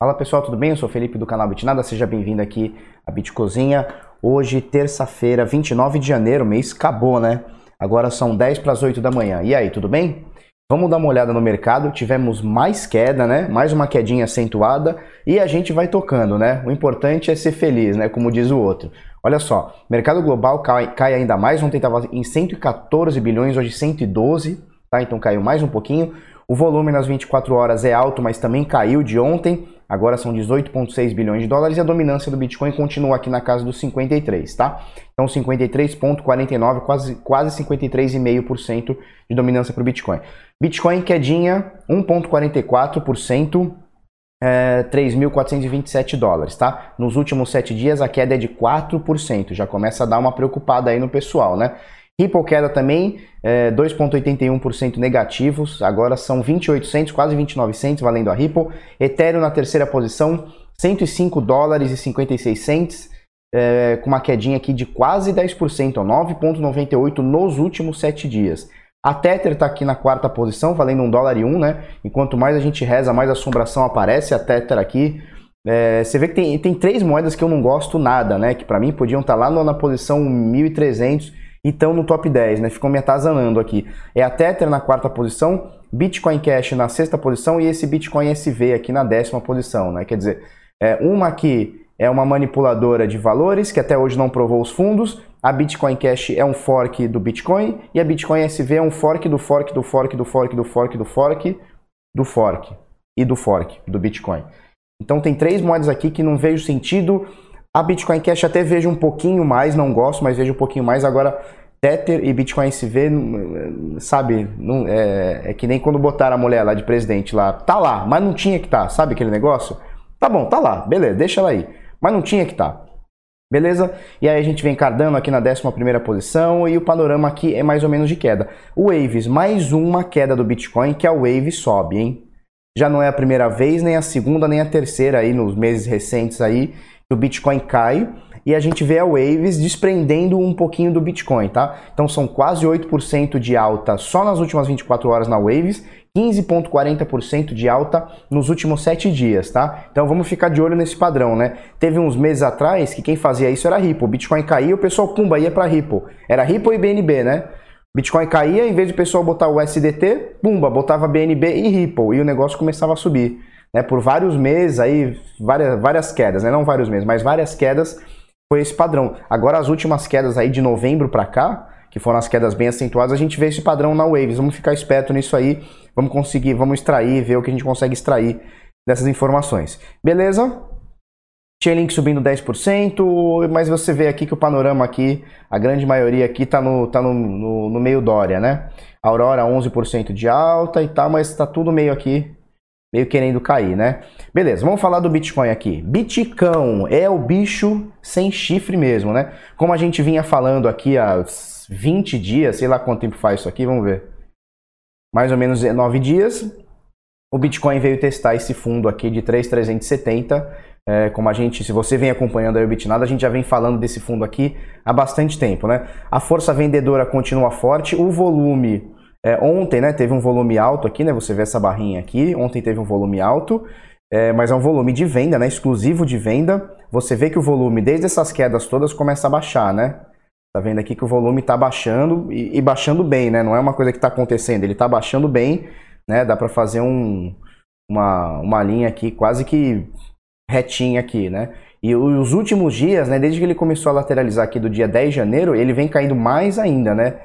Fala pessoal, tudo bem? Eu sou Felipe do canal Bitnada, seja bem-vindo aqui à Bitcozinha. Hoje, terça-feira, 29 de janeiro, mês acabou, né? Agora são 10 para as 8 da manhã. E aí, tudo bem? Vamos dar uma olhada no mercado. Tivemos mais queda, né? Mais uma quedinha acentuada e a gente vai tocando, né? O importante é ser feliz, né? Como diz o outro. Olha só, mercado global cai, cai ainda mais. Ontem estava em 114 bilhões, hoje 112, tá? Então caiu mais um pouquinho. O volume nas 24 horas é alto, mas também caiu de ontem. Agora são 18,6 bilhões de dólares e a dominância do Bitcoin continua aqui na casa dos 53, tá? Então 53,49, quase, quase 53,5% de dominância para o Bitcoin. Bitcoin quedinha 1,44%. É, 3.427 dólares, tá? Nos últimos 7 dias a queda é de 4%, já começa a dar uma preocupada aí no pessoal, né? Ripple queda também, é, 2,81% negativos, agora são 2.800, quase 2.900 valendo a Ripple. Ethereum na terceira posição, 105 dólares e 56 cents, é, com uma quedinha aqui de quase 10%, 9,98 nos últimos 7 dias. A Tether está aqui na quarta posição, valendo 1 dólar e 1, né? Enquanto mais a gente reza, mais assombração aparece. A Tether aqui é, você vê que tem, tem três moedas que eu não gosto nada, né? Que para mim podiam estar tá lá na posição 1300 e estão no top 10, né? Ficam me atazanando aqui. É a Tether na quarta posição, Bitcoin Cash na sexta posição e esse Bitcoin SV aqui na décima posição, né? Quer dizer, é, uma aqui é uma manipuladora de valores que até hoje não provou os fundos. A Bitcoin Cash é um fork do Bitcoin e a Bitcoin SV é um fork do fork do fork do fork do fork do fork do fork e do fork do Bitcoin. Então tem três moedas aqui que não vejo sentido a Bitcoin Cash até vejo um pouquinho mais, não gosto, mas vejo um pouquinho mais. Agora, Tether e Bitcoin SV, sabe, não, é, é, que nem quando botaram a mulher lá de presidente lá. Tá lá, mas não tinha que tá, sabe aquele negócio? Tá bom, tá lá, beleza, deixa ela aí. Mas não tinha que. Tá. Beleza? E aí a gente vem cardando aqui na 11 posição e o panorama aqui é mais ou menos de queda. O Waves, mais uma queda do Bitcoin que a Wave sobe, hein? Já não é a primeira vez, nem a segunda, nem a terceira aí nos meses recentes aí o Bitcoin cai e a gente vê a Waves desprendendo um pouquinho do Bitcoin, tá? Então são quase 8% de alta só nas últimas 24 horas na Waves, 15,40% de alta nos últimos 7 dias, tá? Então vamos ficar de olho nesse padrão, né? Teve uns meses atrás que quem fazia isso era Ripple. O Bitcoin caía, o pessoal pumba ia para Ripple. Era Ripple e BNB, né? Bitcoin caía, em vez de o pessoal botar o SDT, pumba, botava BNB e Ripple e o negócio começava a subir né, por vários meses, aí, várias, várias quedas, né, não vários meses, mas várias quedas, foi esse padrão. Agora, as últimas quedas aí de novembro para cá, que foram as quedas bem acentuadas, a gente vê esse padrão na Waves. Vamos ficar esperto nisso aí, vamos conseguir, vamos extrair, ver o que a gente consegue extrair dessas informações. Beleza? Chainlink subindo 10%, mas você vê aqui que o panorama aqui, a grande maioria aqui está no, tá no, no, no meio Dória, né? Aurora 11% de alta e tal, mas está tudo meio aqui meio querendo cair, né? Beleza, vamos falar do Bitcoin aqui. Bitcão é o bicho sem chifre mesmo, né? Como a gente vinha falando aqui há 20 dias, sei lá quanto tempo faz isso aqui, vamos ver. Mais ou menos 9 dias. O Bitcoin veio testar esse fundo aqui de 3,370. É, como a gente, se você vem acompanhando aí o Bitnada, a gente já vem falando desse fundo aqui há bastante tempo, né? A força vendedora continua forte, o volume é, ontem, né, teve um volume alto aqui, né? Você vê essa barrinha aqui. Ontem teve um volume alto, é, mas é um volume de venda, né? Exclusivo de venda. Você vê que o volume, desde essas quedas todas, começa a baixar, né? Tá vendo aqui que o volume está baixando e, e, baixando bem, né? Não é uma coisa que está acontecendo, ele está baixando bem, né? Dá para fazer um, uma, uma linha aqui quase que retinha aqui, né? E os últimos dias, né, desde que ele começou a lateralizar aqui do dia 10 de janeiro, ele vem caindo mais ainda, né?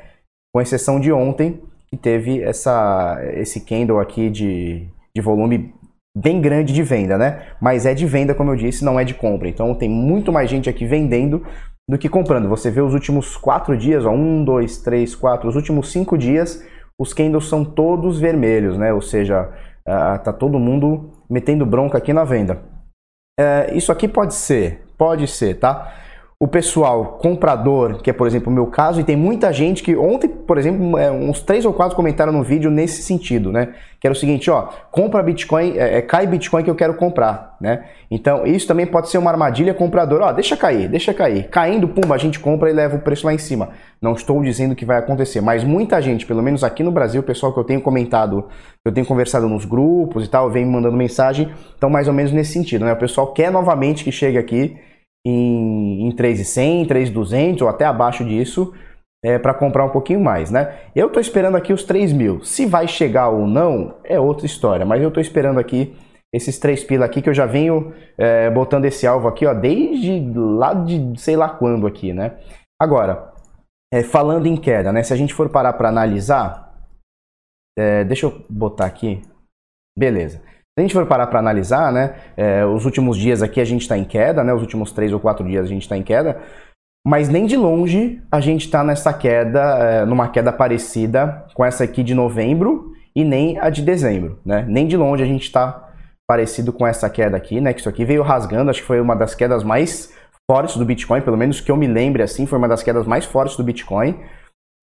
Com exceção de ontem, e teve essa, esse candle aqui de, de volume bem grande de venda, né? Mas é de venda, como eu disse, não é de compra. Então tem muito mais gente aqui vendendo do que comprando. Você vê os últimos quatro dias, ó, um, dois, três, quatro, os últimos cinco dias, os candles são todos vermelhos, né? Ou seja, uh, tá todo mundo metendo bronca aqui na venda. Uh, isso aqui pode ser, pode ser, tá? O pessoal comprador, que é, por exemplo, o meu caso, e tem muita gente que ontem, por exemplo, é, uns três ou quatro comentaram no vídeo nesse sentido, né? Que era o seguinte, ó, compra Bitcoin, é, é, cai Bitcoin que eu quero comprar, né? Então, isso também pode ser uma armadilha comprador, ó, deixa cair, deixa cair. Caindo, pumba, a gente compra e leva o preço lá em cima. Não estou dizendo que vai acontecer, mas muita gente, pelo menos aqui no Brasil, o pessoal que eu tenho comentado, eu tenho conversado nos grupos e tal, vem me mandando mensagem, então mais ou menos nesse sentido, né? O pessoal quer novamente que chegue aqui em, em 3,100, 3,200 ou até abaixo disso é, para comprar um pouquinho mais, né? Eu estou esperando aqui os 3 mil. Se vai chegar ou não é outra história, mas eu estou esperando aqui esses 3 pila aqui que eu já venho é, botando esse alvo aqui, ó, desde lá de sei lá quando aqui, né? Agora, é, falando em queda, né? Se a gente for parar para analisar, é, deixa eu botar aqui, beleza. Se a gente for parar para analisar, né, é, os últimos dias aqui a gente está em queda, né, os últimos três ou quatro dias a gente está em queda, mas nem de longe a gente está nessa queda, é, numa queda parecida com essa aqui de novembro e nem a de dezembro, né? Nem de longe a gente está parecido com essa queda aqui, né? Que isso aqui veio rasgando, acho que foi uma das quedas mais fortes do Bitcoin, pelo menos que eu me lembre assim, foi uma das quedas mais fortes do Bitcoin.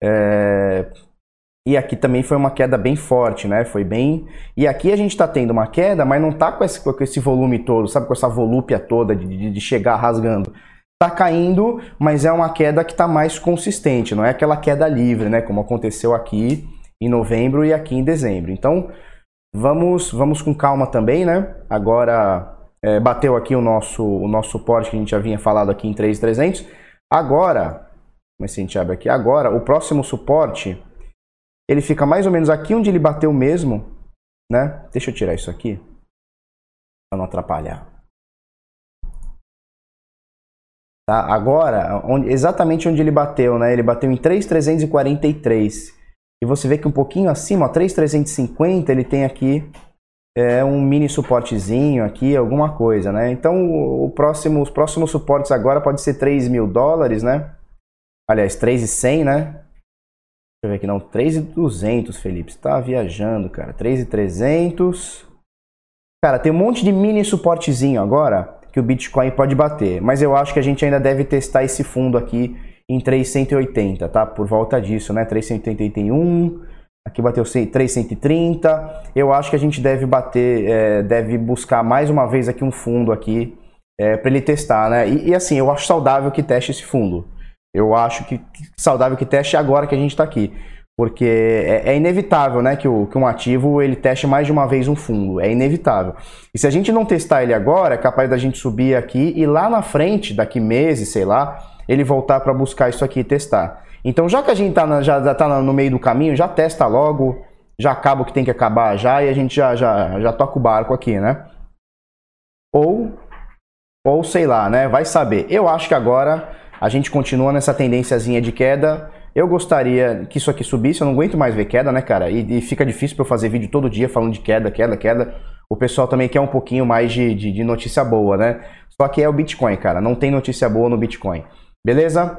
É, e aqui também foi uma queda bem forte, né? Foi bem. E aqui a gente está tendo uma queda, mas não está com esse, com esse volume todo, sabe? Com essa volúpia toda de, de chegar rasgando. Está caindo, mas é uma queda que está mais consistente, não é aquela queda livre, né? Como aconteceu aqui em novembro e aqui em dezembro. Então, vamos, vamos com calma também, né? Agora é, bateu aqui o nosso, o nosso suporte que a gente já vinha falado aqui em 3,300. Agora, mas se a gente abre aqui, agora o próximo suporte ele fica mais ou menos aqui onde ele bateu mesmo, né? Deixa eu tirar isso aqui, para não atrapalhar. Tá? Agora, onde, exatamente onde ele bateu, né? Ele bateu em 3,343. E você vê que um pouquinho acima, ó, 3,350, ele tem aqui é, um mini suportezinho aqui, alguma coisa, né? Então, o próximo, os próximos suportes agora pode ser 3 mil dólares, né? Aliás, 3,100, né? Eu ver aqui, não, 3,200, Felipe. Você tá viajando, cara. 3,300. Cara, tem um monte de mini suportezinho agora que o Bitcoin pode bater. Mas eu acho que a gente ainda deve testar esse fundo aqui em 380, tá? Por volta disso, né? 381. Aqui bateu 330. Eu acho que a gente deve bater, é, deve buscar mais uma vez aqui um fundo aqui é, para ele testar, né? E, e assim, eu acho saudável que teste esse fundo. Eu acho que, que saudável que teste agora que a gente está aqui. Porque é, é, inevitável né, que, o, que um ativo ele teste mais de uma vez um fundo. É inevitável. E se a gente não testar ele agora, é capaz da gente subir aqui e lá na frente, daqui meses, sei lá, ele voltar para buscar isso aqui e testar. Então, já que a gente tá já está no meio do caminho, já testa logo, já acaba o que tem que acabar já e a gente já, já, já toca o barco aqui, né? Ou, ou sei lá, né? Vai saber. Eu acho que agora a gente continua nessa tendênciazinha de queda. Eu gostaria que isso aqui subisse, eu não aguento mais ver queda, né, cara? E, e fica difícil para eu fazer vídeo todo dia falando de queda, queda, queda. O pessoal também quer um pouquinho mais de, de, de notícia boa, né? Só que é o Bitcoin, cara. Não tem notícia boa no Bitcoin. Beleza?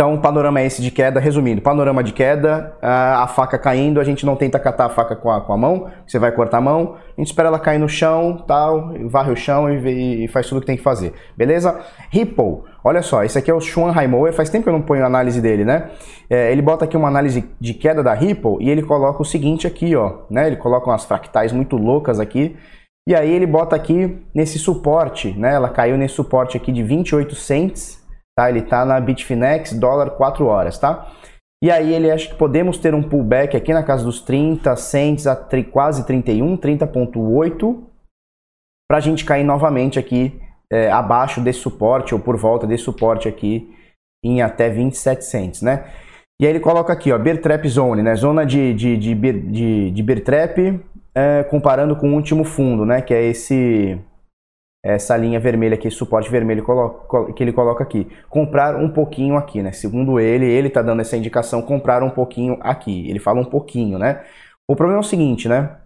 Então, o panorama é esse de queda. Resumindo, panorama de queda, a faca caindo, a gente não tenta catar a faca com a, com a mão, você vai cortar a mão, a gente espera ela cair no chão, tal, varre o chão e, e faz tudo o que tem que fazer. Beleza? Ripple, olha só, esse aqui é o Xuan Haimoer, faz tempo que eu não ponho análise dele, né? É, ele bota aqui uma análise de queda da Ripple e ele coloca o seguinte aqui, ó, né? Ele coloca umas fractais muito loucas aqui, e aí ele bota aqui nesse suporte, né? Ela caiu nesse suporte aqui de 28 cents, tá? Ele está na Bitfinex, dólar 4 horas, tá? E aí ele acha que podemos ter um pullback aqui na casa dos 30 cents a quase 31, 30.8, para a gente cair novamente aqui é, abaixo desse suporte ou por volta desse suporte aqui em até 27 cents, né? E aí ele coloca aqui, ó, Bear Trap Zone, né? Zona de, de, de, de, de Bear Trap, é, comparando com o último fundo, né? Que é esse essa linha vermelha aqui, suporte vermelho que ele coloca aqui. Comprar um pouquinho aqui, né? Segundo ele, ele está dando essa indicação, comprar um pouquinho aqui. Ele fala um pouquinho, né? O problema é o seguinte, né?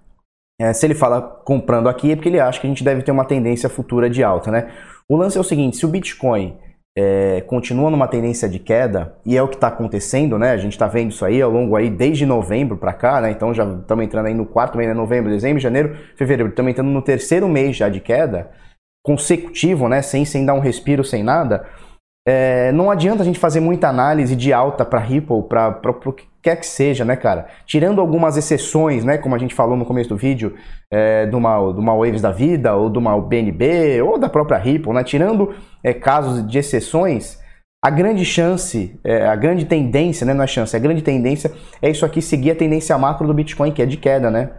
É, se ele fala comprando aqui é porque ele acha que a gente deve ter uma tendência futura de alta, né? O lance é o seguinte, se o Bitcoin é, continua numa tendência de queda, e é o que está acontecendo, né? A gente está vendo isso aí ao longo aí desde novembro para cá, né? Então já estamos entrando aí no quarto mês, né? novembro, dezembro, janeiro, fevereiro, estamos entrando no terceiro mês já de queda consecutivo, né, sem, sem dar um respiro, sem nada, é, não adianta a gente fazer muita análise de alta para Ripple, para o que quer que seja, né, cara? Tirando algumas exceções, né, como a gente falou no começo do vídeo, é, do, uma, do uma Waves da vida, ou do uma BNB, ou da própria Ripple, né? Tirando é, casos de exceções, a grande chance, é, a grande tendência, né, não é chance, a grande tendência é isso aqui seguir a tendência macro do Bitcoin, que é de queda, né?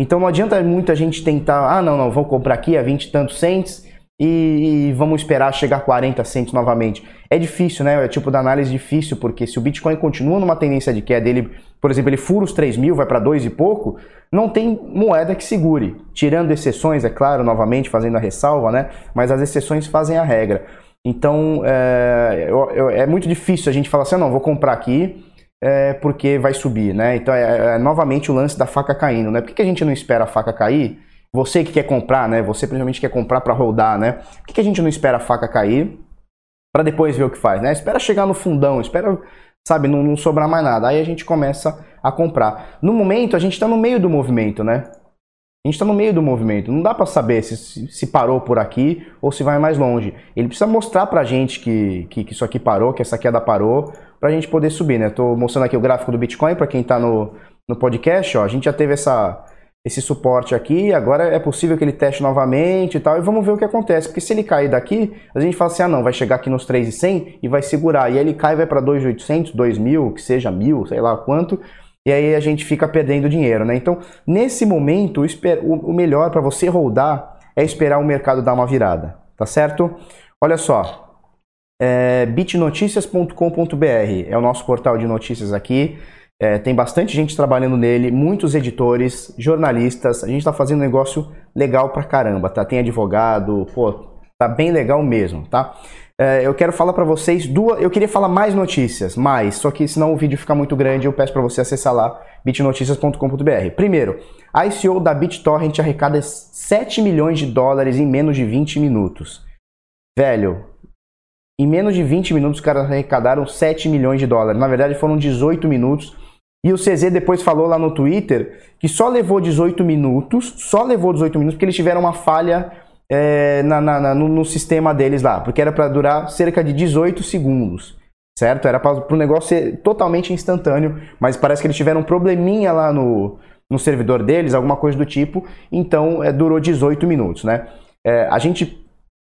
Então não adianta muito a gente tentar, ah, não, não, vou comprar aqui a 20 e tantos cents e, vamos esperar chegar a 40 centos novamente. É difícil, né? É tipo da análise difícil, porque se o Bitcoin continua numa tendência de queda, ele, por exemplo, ele fura os 3 mil, vai para 2 e pouco, não tem moeda que segure. Tirando exceções, é claro, novamente, fazendo a ressalva, né? Mas as exceções fazem a regra. Então, é, é muito difícil a gente falar assim, ah, não, vou comprar aqui é, porque vai subir, né? Então, é, é novamente o lance da faca caindo, né? Por que, que a gente não espera a faca cair? Você que quer comprar, né? Você principalmente quer comprar para rodar, né? Por que, que a gente não espera a faca cair para depois ver o que faz, né? Espera chegar no fundão, espera, sabe, não, não sobrar mais nada. Aí a gente começa a comprar. No momento, a gente está no meio do movimento, né? A gente está no meio do movimento. Não dá para saber se, se parou por aqui ou se vai mais longe. Ele precisa mostrar para a gente que, que, que, isso aqui parou, que essa queda parou, para a gente poder subir, né? Estou mostrando aqui o gráfico do Bitcoin para quem está no, no podcast. Ó, a gente já teve essa, esse suporte aqui, agora é possível que ele teste novamente e tal, e vamos ver o que acontece, porque se ele cair daqui, a gente fala assim, ah não, vai chegar aqui nos 3,100 e vai segurar, e aí ele cai vai para 2,800, 2.000, que seja 1.000, sei lá quanto, e aí a gente fica perdendo dinheiro, né? Então, nesse momento, o melhor para você rodar é esperar o mercado dar uma virada, tá certo? Olha só, é, bitnoticias.com.br é o nosso portal de notícias aqui, é, tem bastante gente trabalhando nele, muitos editores, jornalistas. A gente está fazendo um negócio legal pra caramba, tá? Tem advogado, pô, tá bem legal mesmo, tá? É, eu quero falar para vocês duas. Eu queria falar mais notícias, mais, só que senão o vídeo fica muito grande, eu peço para você acessar lá bitnoticias.com.br. Primeiro, a ICO da BitTorrent arrecada 7 milhões de dólares em menos de 20 minutos. Velho, em menos de 20 minutos os caras arrecadaram 7 milhões de dólares. Na verdade, foram 18 minutos e o CZ depois falou lá no Twitter que só levou 18 minutos, só levou 18 minutos porque eles tiveram uma falha é, na, na, no, no, sistema deles lá, porque era para durar cerca de 18 segundos, certo? Era para o negócio ser totalmente instantâneo, mas parece que eles tiveram um probleminha lá no, no servidor deles, alguma coisa do tipo, então é, durou 18 minutos, né? É, a gente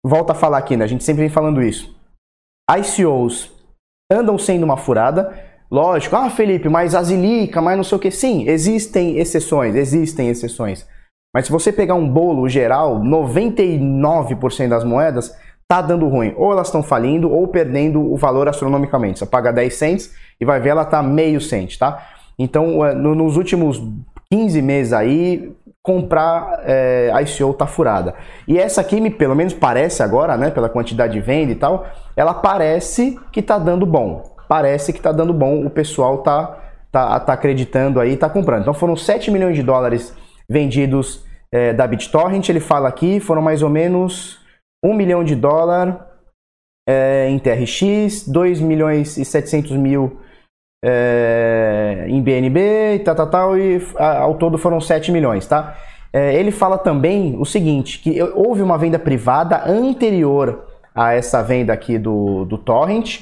volta a falar aqui, né? A gente sempre vem falando isso. ICOs andam sendo uma furada, Lógico, ah, Felipe, mas a Zilica, mas não sei o que. Sim, existem exceções, existem exceções. Mas se você pegar um bolo geral, 99% das moedas tá dando ruim. Ou elas estão falindo ou perdendo o valor astronomicamente. Você paga 10 cents e vai ver ela tá meio cent, tá? Então, é, nos últimos 15 meses aí, comprar é, ICO tá furada. E essa aqui, me, pelo menos parece agora, né, pela quantidade de venda e tal, ela parece que tá dando bom parece que está dando bom, o pessoal tá, tá, tá acreditando aí, tá comprando. Então foram 7 milhões de dólares vendidos é, da BitTorrent, ele fala aqui, foram mais ou menos 1 milhão de dólar é, em TRX, 2 milhões e 700 mil é, em BNB tal, tal, tal, e ao todo foram 7 milhões, tá? É, ele fala também o seguinte, que houve uma venda privada anterior a essa venda aqui do, do Torrent,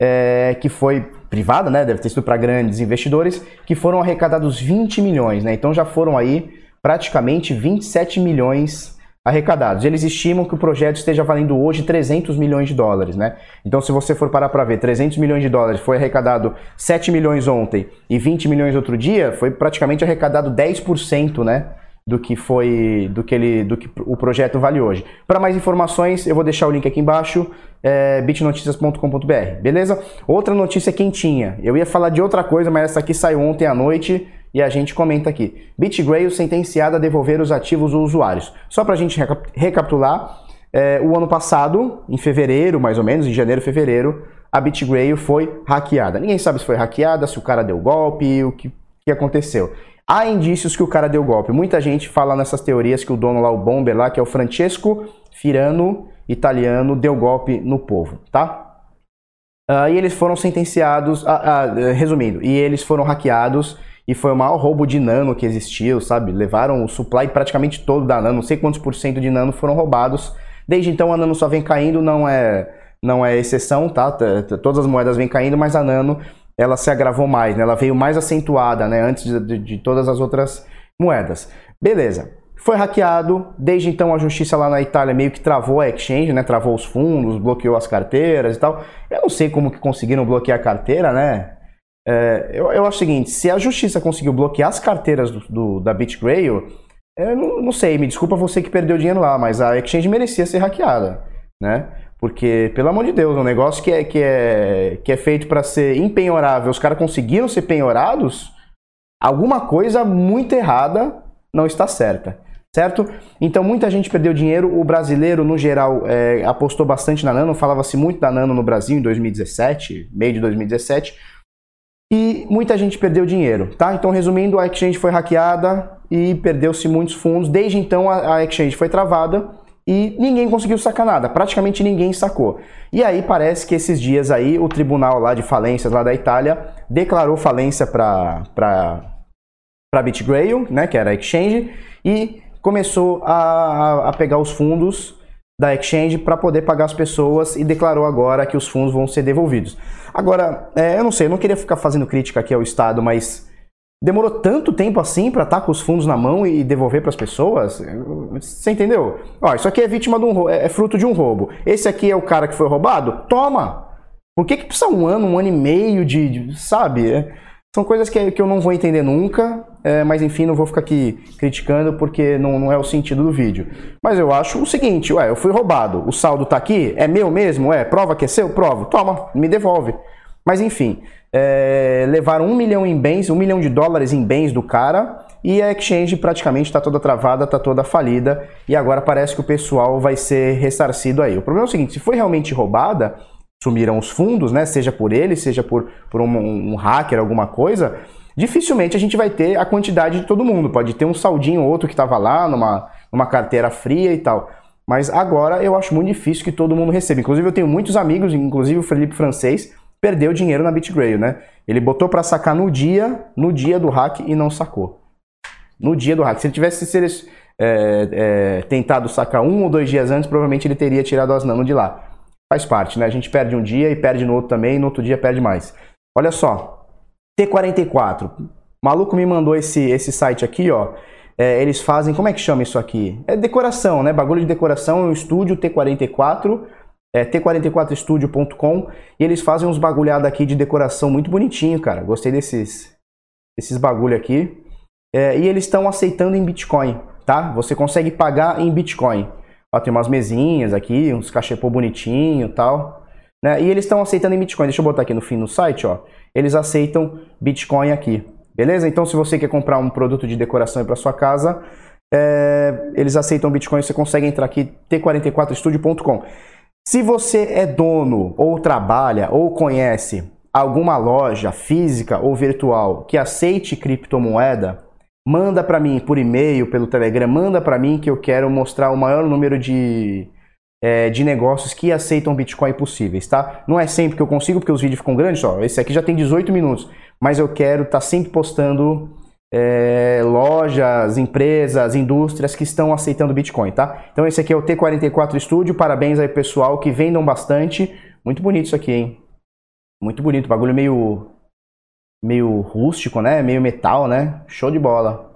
é, que foi privada, né? Deve ter sido para grandes investidores, que foram arrecadados 20 milhões, né? Então já foram aí praticamente 27 milhões arrecadados. Eles estimam que o projeto esteja valendo hoje 300 milhões de dólares, né? Então, se você for parar para ver, 300 milhões de dólares foi arrecadado 7 milhões ontem e 20 milhões outro dia, foi praticamente arrecadado 10%, né? Do que foi do que ele do que o projeto vale hoje. Para mais informações, eu vou deixar o link aqui embaixo, é, bitnoticias.com.br, beleza? Outra notícia quentinha. Eu ia falar de outra coisa, mas essa aqui saiu ontem à noite e a gente comenta aqui. BitGrail sentenciada a devolver os ativos aos usuários. Só para a gente recapitular, é, o ano passado, em fevereiro, mais ou menos, em janeiro, fevereiro, a BitGrail foi hackeada. Ninguém sabe se foi hackeada, se o cara deu golpe, o que, que aconteceu. Há indícios que o cara deu golpe. Muita gente fala nessas teorias que o dono lá, o bomber lá, que é o Francesco Firano, italiano, deu golpe no povo, tá? Uh, e eles foram sentenciados, uh, uh, resumindo, e eles foram hackeados e foi o maior roubo de nano que existiu, sabe? Levaram o supply praticamente todo da nano, não sei quantos por cento de nano foram roubados. Desde então a nano só vem caindo, não é não é exceção, tá? Todas as moedas vêm caindo, mas a Nano ela se agravou mais, né? Ela veio mais acentuada, né? Antes de, de, de todas as outras moedas. Beleza. Foi hackeado, desde então a justiça lá na Itália meio que travou a exchange, né? Travou os fundos, bloqueou as carteiras e tal. Eu não sei como que conseguiram bloquear a carteira, né? É, eu, eu acho o seguinte, se a justiça conseguiu bloquear as carteiras do, do da BitGrail, eu não, não, sei, me desculpa você que perdeu dinheiro lá, mas a exchange merecia ser hackeada, né? Porque, pelo amor de Deus, um negócio que é, que é, que é feito para ser empenhorável, os caras conseguiram ser penhorados, alguma coisa muito errada não está certa certo? Então muita gente perdeu dinheiro, o brasileiro no geral é, apostou bastante na Nano, falava-se muito da Nano no Brasil em 2017, meio de 2017, e muita gente perdeu dinheiro, tá? Então resumindo, a exchange foi hackeada e perdeu-se muitos fundos, desde então a, a exchange foi travada e ninguém conseguiu sacar nada, praticamente ninguém sacou. E aí parece que esses dias aí o tribunal lá de falências lá da Itália declarou falência para para BitGrail, né, que era a exchange, e começou a, a pegar os fundos da exchange para poder pagar as pessoas e declarou agora que os fundos vão ser devolvidos. Agora, é, eu não sei, eu não queria ficar fazendo crítica aqui ao Estado, mas demorou tanto tempo assim para estar tá com os fundos na mão e devolver para as pessoas? Você entendeu? Ó, isso aqui é vítima de um é, é fruto de um roubo. Esse aqui é o cara que foi roubado? Toma! Por que, que precisa um ano, um ano e meio de, de sabe? É, são coisas que, que eu não vou entender nunca, é, mas enfim, não vou ficar aqui criticando porque não, não é o sentido do vídeo. Mas eu acho o seguinte, ué, eu fui roubado, o saldo tá aqui, é meu mesmo? É, prova que é seu? Prova, toma, me devolve. Mas enfim, é, levaram um milhão em bens, um milhão de dólares em bens do cara e a exchange praticamente está toda travada, está toda falida e agora parece que o pessoal vai ser ressarcido aí. O problema é o seguinte, se foi realmente roubada, sumiram os fundos, né? Seja por ele, seja por, por um, um hacker, alguma coisa, dificilmente a gente vai ter a quantidade de todo mundo. Pode ter um saldinho ou outro que estava lá numa, numa carteira fria e tal. Mas agora eu acho muito difícil que todo mundo receba. Inclusive eu tenho muitos amigos, inclusive o Felipe Francês, perdeu dinheiro na BitGrail, né? Ele botou para sacar no dia, no dia do hack e não sacou. No dia do hack. Se ele tivesse se ele, é, é, tentado sacar um ou dois dias antes, provavelmente ele teria tirado as nano de lá. Faz parte, né? A gente perde um dia e perde no outro também, e no outro dia perde mais. Olha só, T44. O maluco me mandou esse, esse site aqui, ó. É, eles fazem, como é que chama isso aqui? É decoração, né? Bagulho de decoração, é um estúdio T44, é t44studio.com, e eles fazem uns bagulhados aqui de decoração muito bonitinho, cara. Gostei desses, desses bagulho aqui. É, e eles estão aceitando em Bitcoin, tá? Você consegue pagar em Bitcoin. Ó, tem umas mesinhas aqui, uns cachepô bonitinho tal. Né? E eles estão aceitando em Bitcoin. Deixa eu botar aqui no fim no site, ó. Eles aceitam Bitcoin aqui. Beleza? Então, se você quer comprar um produto de decoração para sua casa, é, eles aceitam Bitcoin. Você consegue entrar aqui, t44studio.com. Se você é dono, ou trabalha, ou conhece alguma loja física ou virtual que aceite criptomoeda, manda para mim por e-mail, pelo Telegram, manda para mim que eu quero mostrar o maior número de, é, de negócios que aceitam Bitcoin possíveis, tá? Não é sempre que eu consigo, porque os vídeos ficam grandes, ó, esse aqui já tem 18 minutos, mas eu quero estar tá sempre postando é, lojas, empresas, indústrias que estão aceitando Bitcoin, tá? Então esse aqui é o T44 Studio, parabéns aí pessoal que vendam bastante, muito bonito isso aqui, hein? Muito bonito, bagulho meio meio rústico, né? Meio metal, né? Show de bola.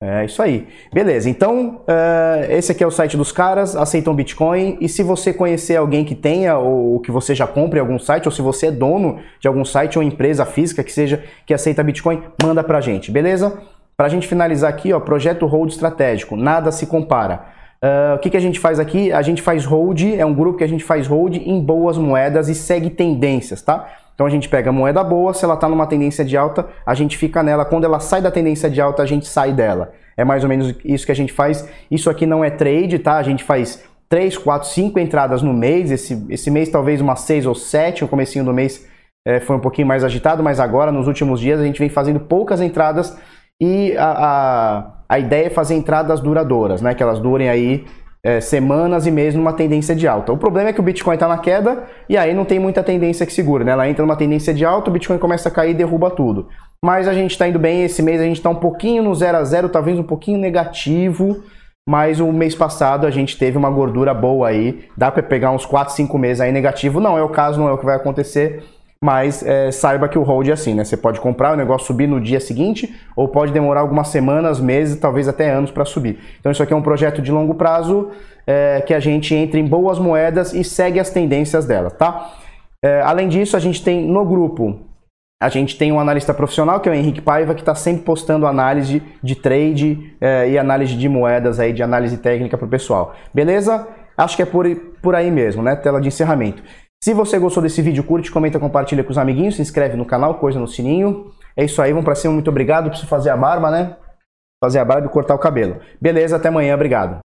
É isso aí. Beleza, então uh, esse aqui é o site dos caras, aceitam Bitcoin. E se você conhecer alguém que tenha, ou que você já compre algum site, ou se você é dono de algum site ou empresa física que seja que aceita Bitcoin, manda pra gente, beleza? Pra gente finalizar aqui, ó, projeto hold estratégico, nada se compara. Uh, o que, que a gente faz aqui? A gente faz hold, é um grupo que a gente faz hold em boas moedas e segue tendências, tá? Então a gente pega a moeda boa, se ela está numa tendência de alta, a gente fica nela. Quando ela sai da tendência de alta, a gente sai dela. É mais ou menos isso que a gente faz. Isso aqui não é trade, tá? A gente faz 3, 4, 5 entradas no mês. Esse, esse mês talvez umas 6 ou 7, o comecinho do mês é, foi um pouquinho mais agitado, mas agora, nos últimos dias, a gente vem fazendo poucas entradas e a, a, a ideia é fazer entradas duradouras, né? Que elas durem aí é, semanas e meses numa tendência de alta. O problema é que o Bitcoin está na queda e aí não tem muita tendência que segura, né? Ela entra numa tendência de alta, o Bitcoin começa a cair e derruba tudo. Mas a gente está indo bem, esse mês a gente está um pouquinho no zero a zero, talvez um pouquinho negativo, mas o mês passado a gente teve uma gordura boa aí, dá para pegar uns 4, 5 meses aí negativo, não é o caso, não é o que vai acontecer, mas é, saiba que o hold é assim, né? Você pode comprar o negócio subir no dia seguinte, ou pode demorar algumas semanas, meses, talvez até anos para subir. Então isso aqui é um projeto de longo prazo é, que a gente entra em boas moedas e segue as tendências dela, tá? É, além disso, a gente tem no grupo, a gente tem um analista profissional que é o Henrique Paiva que está sempre postando análise de trade é, e análise de moedas aí, de análise técnica para o pessoal. Beleza? Acho que é por, por aí mesmo, né? Tela de encerramento. Se você gostou desse vídeo, curte, comenta, compartilha com os amiguinhos, se inscreve no canal, coisa no sininho. É isso aí, vamos pra cima, muito obrigado. Preciso fazer a barba, né? Fazer a barba e cortar o cabelo. Beleza, até amanhã, obrigado.